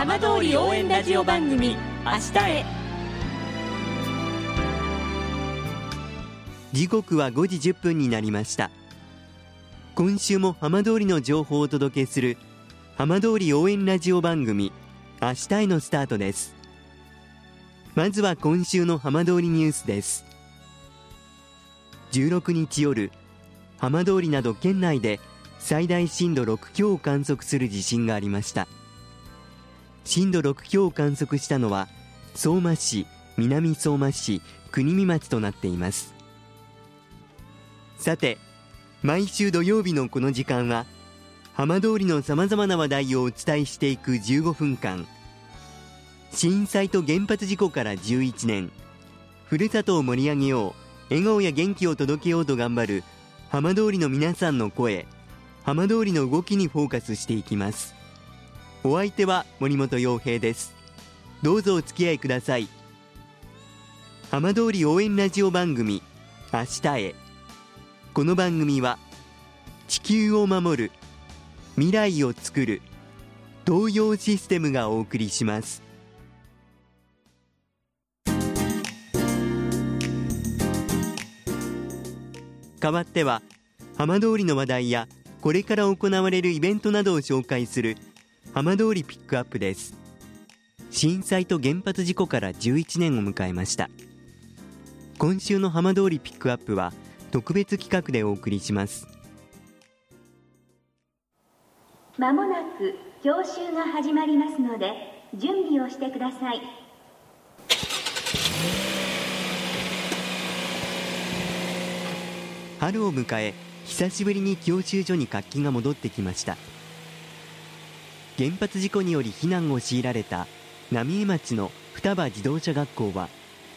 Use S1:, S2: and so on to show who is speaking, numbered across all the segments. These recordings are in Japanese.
S1: 浜通り応援ラジオ番組明日へ。
S2: 時刻は5時10分になりました。今週も浜通りの情報をお届けする浜通り応援ラジオ番組明日へのスタートです。まずは今週の浜通りニュースです。16日夜浜通りなど県内で最大震度6強を観測する地震がありました。震度6強を観測したのは相馬市南相馬市国見町となっています。さて毎週土曜日のこの時間は浜通りのさまざまな話題をお伝えしていく15分間。震災と原発事故から11年。ふるさとを盛り上げよう笑顔や元気を届けようと頑張る浜通りの皆さんの声浜通りの動きにフォーカスしていきます。お相手は森本洋平です。どうぞお付き合いください。浜通り応援ラジオ番組明日へ。この番組は地球を守る未来をつくる東洋システムがお送りします。代わっては浜通りの話題やこれから行われるイベントなどを紹介する浜通りピックアップです。震災と原発事故から11年を迎えました。今週の浜通りピックアップは特別企画でお送りします。
S3: まもなく教習が始まりますので準備をしてください。
S2: 春を迎え久しぶりに教習所に活気が戻ってきました原発事故により避難を強いられた浪江町の双葉自動車学校は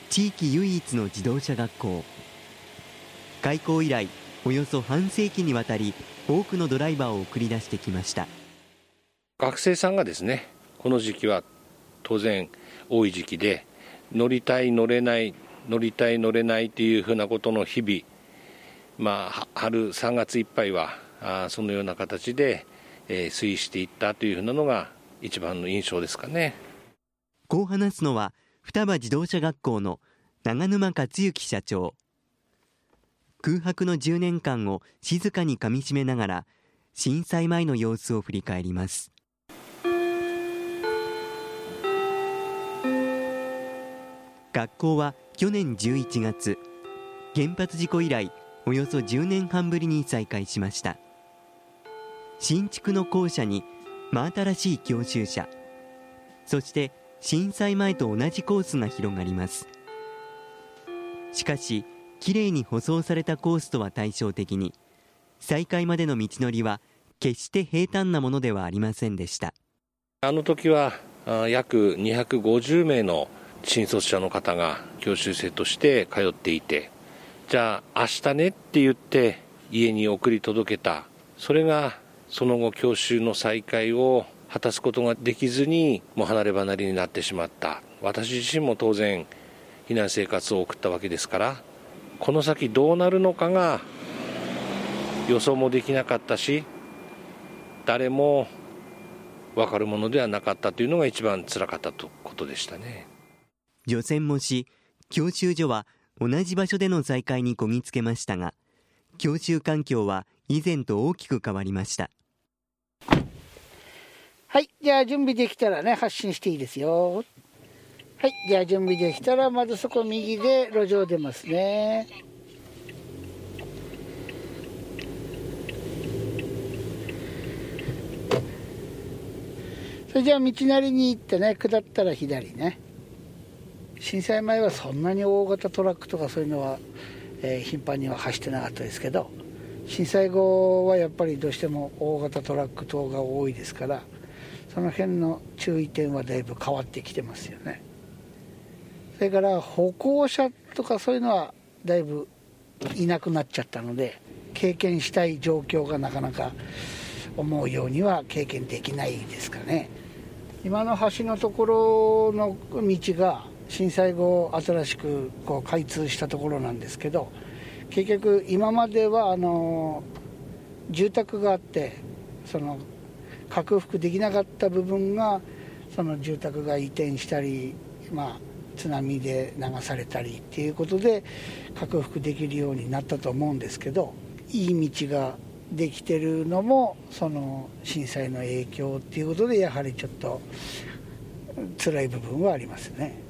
S2: 地域唯一の自動車学校。開校以来およそ半世紀にわたり多くのドライバーを送り出してきました。
S4: 学生さんがですねこの時期は当然多い時期で乗りたい乗れない乗りたい乗れないというふうなことの日々まあ春3月いっぱいはあそのような形で、えー、推移していったというふうなのが一番の印象ですかね。
S2: こう話すのは双葉自動車学校の長沼克之社長。空白の10年間を静かにかみしめながら震災前の様子を振り返ります。学校は去年11月原発事故以来およそ10年半ぶりに再開しました。新築の校舎に真新しい教習車。そして震災前と同じコースが広がります。しかしきれいに舗装されたコースとは対照的に再開までの道のりは決して平坦なものではありませんでした。
S4: あの時は約250名の新卒者の方が教習生として通っていてじゃあ明日ねって言って家に送り届けた。それがその後教習の再開を果たすことができずにもう離れ離れになってしまった私自身も当然避難生活を送ったわけですからこの先どうなるのかが予想もできなかったし誰も分かるものではなかったというのが一番つらかったとことでしたね。
S2: 除染もし教習所は同じ場所での再開にこぎつけましたが教習環境は以前と大きく変わりました
S5: はいじゃあ準備できたらね発進していいですよ。はいじゃあ準備できたらまずそこ右で路上出ますね。それじゃあ道なりに行ってね下ったら左ね。震災前はそんなに大型トラックとかそういうのは、えー、頻繁には走ってなかったですけど震災後はやっぱりどうしても大型トラック等が多いですからその辺の注意点はだいぶ変わってきてますよね。それから歩行者とかそういうのはだいぶいなくなっちゃったので経験したい状況がなかなか思うようには経験できないですかね。今の橋のところの道が震災後新しくこう開通したところなんですけど結局今まではあの住宅があってその克服できなかった部分がその住宅が移転したり、まあ、津波で流されたりっていうことで克服できるようになったと思うんですけどいい道ができてるのもその震災の影響っていうことでやはりちょっと辛い部分はありますね。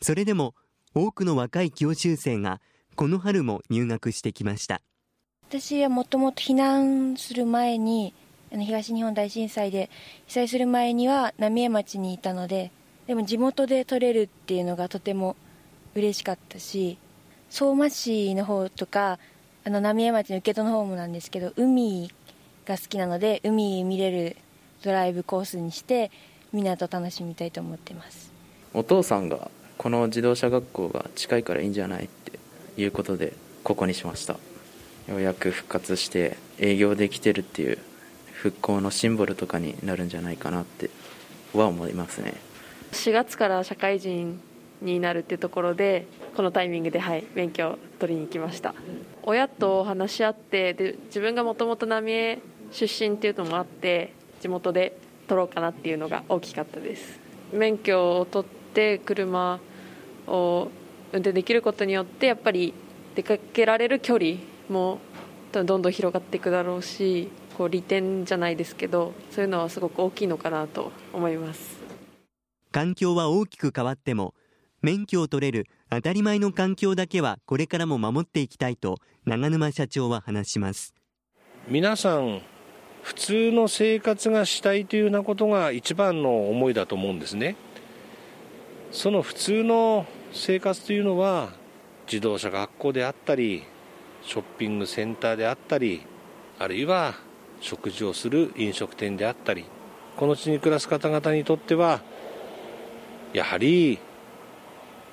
S2: それでも多くの若い教習生がこの春も入学してきました。
S6: 私はもともと避難する前に東日本大震災で被災する前には浪江町にいたのででも地元で取れるっていうのがとても嬉しかったし相馬市の方とかあの浪江町の受け戸の方もなんですけど海が好きなので海見れるドライブコースにして港楽しみたいと思ってます。
S7: お父さんがこの自動車学校が近いからいいんじゃないっていうことでここにしました。ようやく復活して営業できてるっていう復興のシンボルとかになるんじゃないかなっては思いますね。
S8: 4月から社会人になるっていうところでこのタイミングで、はい、免許を取りに行きました。親と話し合ってで自分がもともと浪江出身っていうのもあって地元で取ろうかなっていうのが大きかったです。免許を取って車を運転できることによってやっぱり出かけられる距離もどんどん広がっていくだろうしこう利点じゃないですけどそういうのはすごく大きいのかなと思います。
S2: 環境は大きく変わっても免許を取れる当たり前の環境だけはこれからも守っていきたいと長沼社長は話します。
S4: 皆さん普通の生活がしたいというようなことが一番の思いだと思うんですね。その普通の生活というのは自動車学校であったりショッピングセンターであったりあるいは食事をする飲食店であったりこの地に暮らす方々にとってはやはり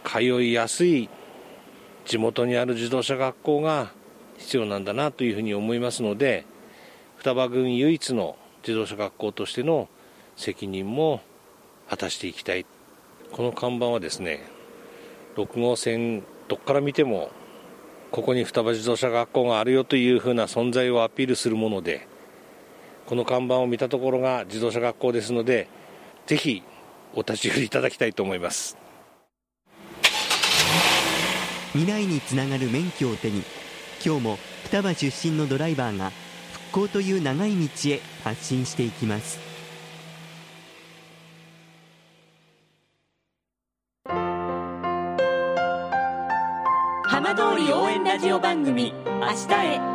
S4: 通いやすい地元にある自動車学校が必要なんだなというふうに思いますので双葉郡唯一の自動車学校としての責任も果たしていきたい。この看板はですね6号線どこから見てもここに双葉自動車学校があるよというふうな存在をアピールするものでこの看板を見たところが自動車学校ですのでぜひお立ち寄りいただきたいと思います。
S2: 未来につながる免許を手に今日も双葉出身のドライバーが復興という長い道へ発進していきます。
S1: 浜通り応援ラジオ番組「明日へ」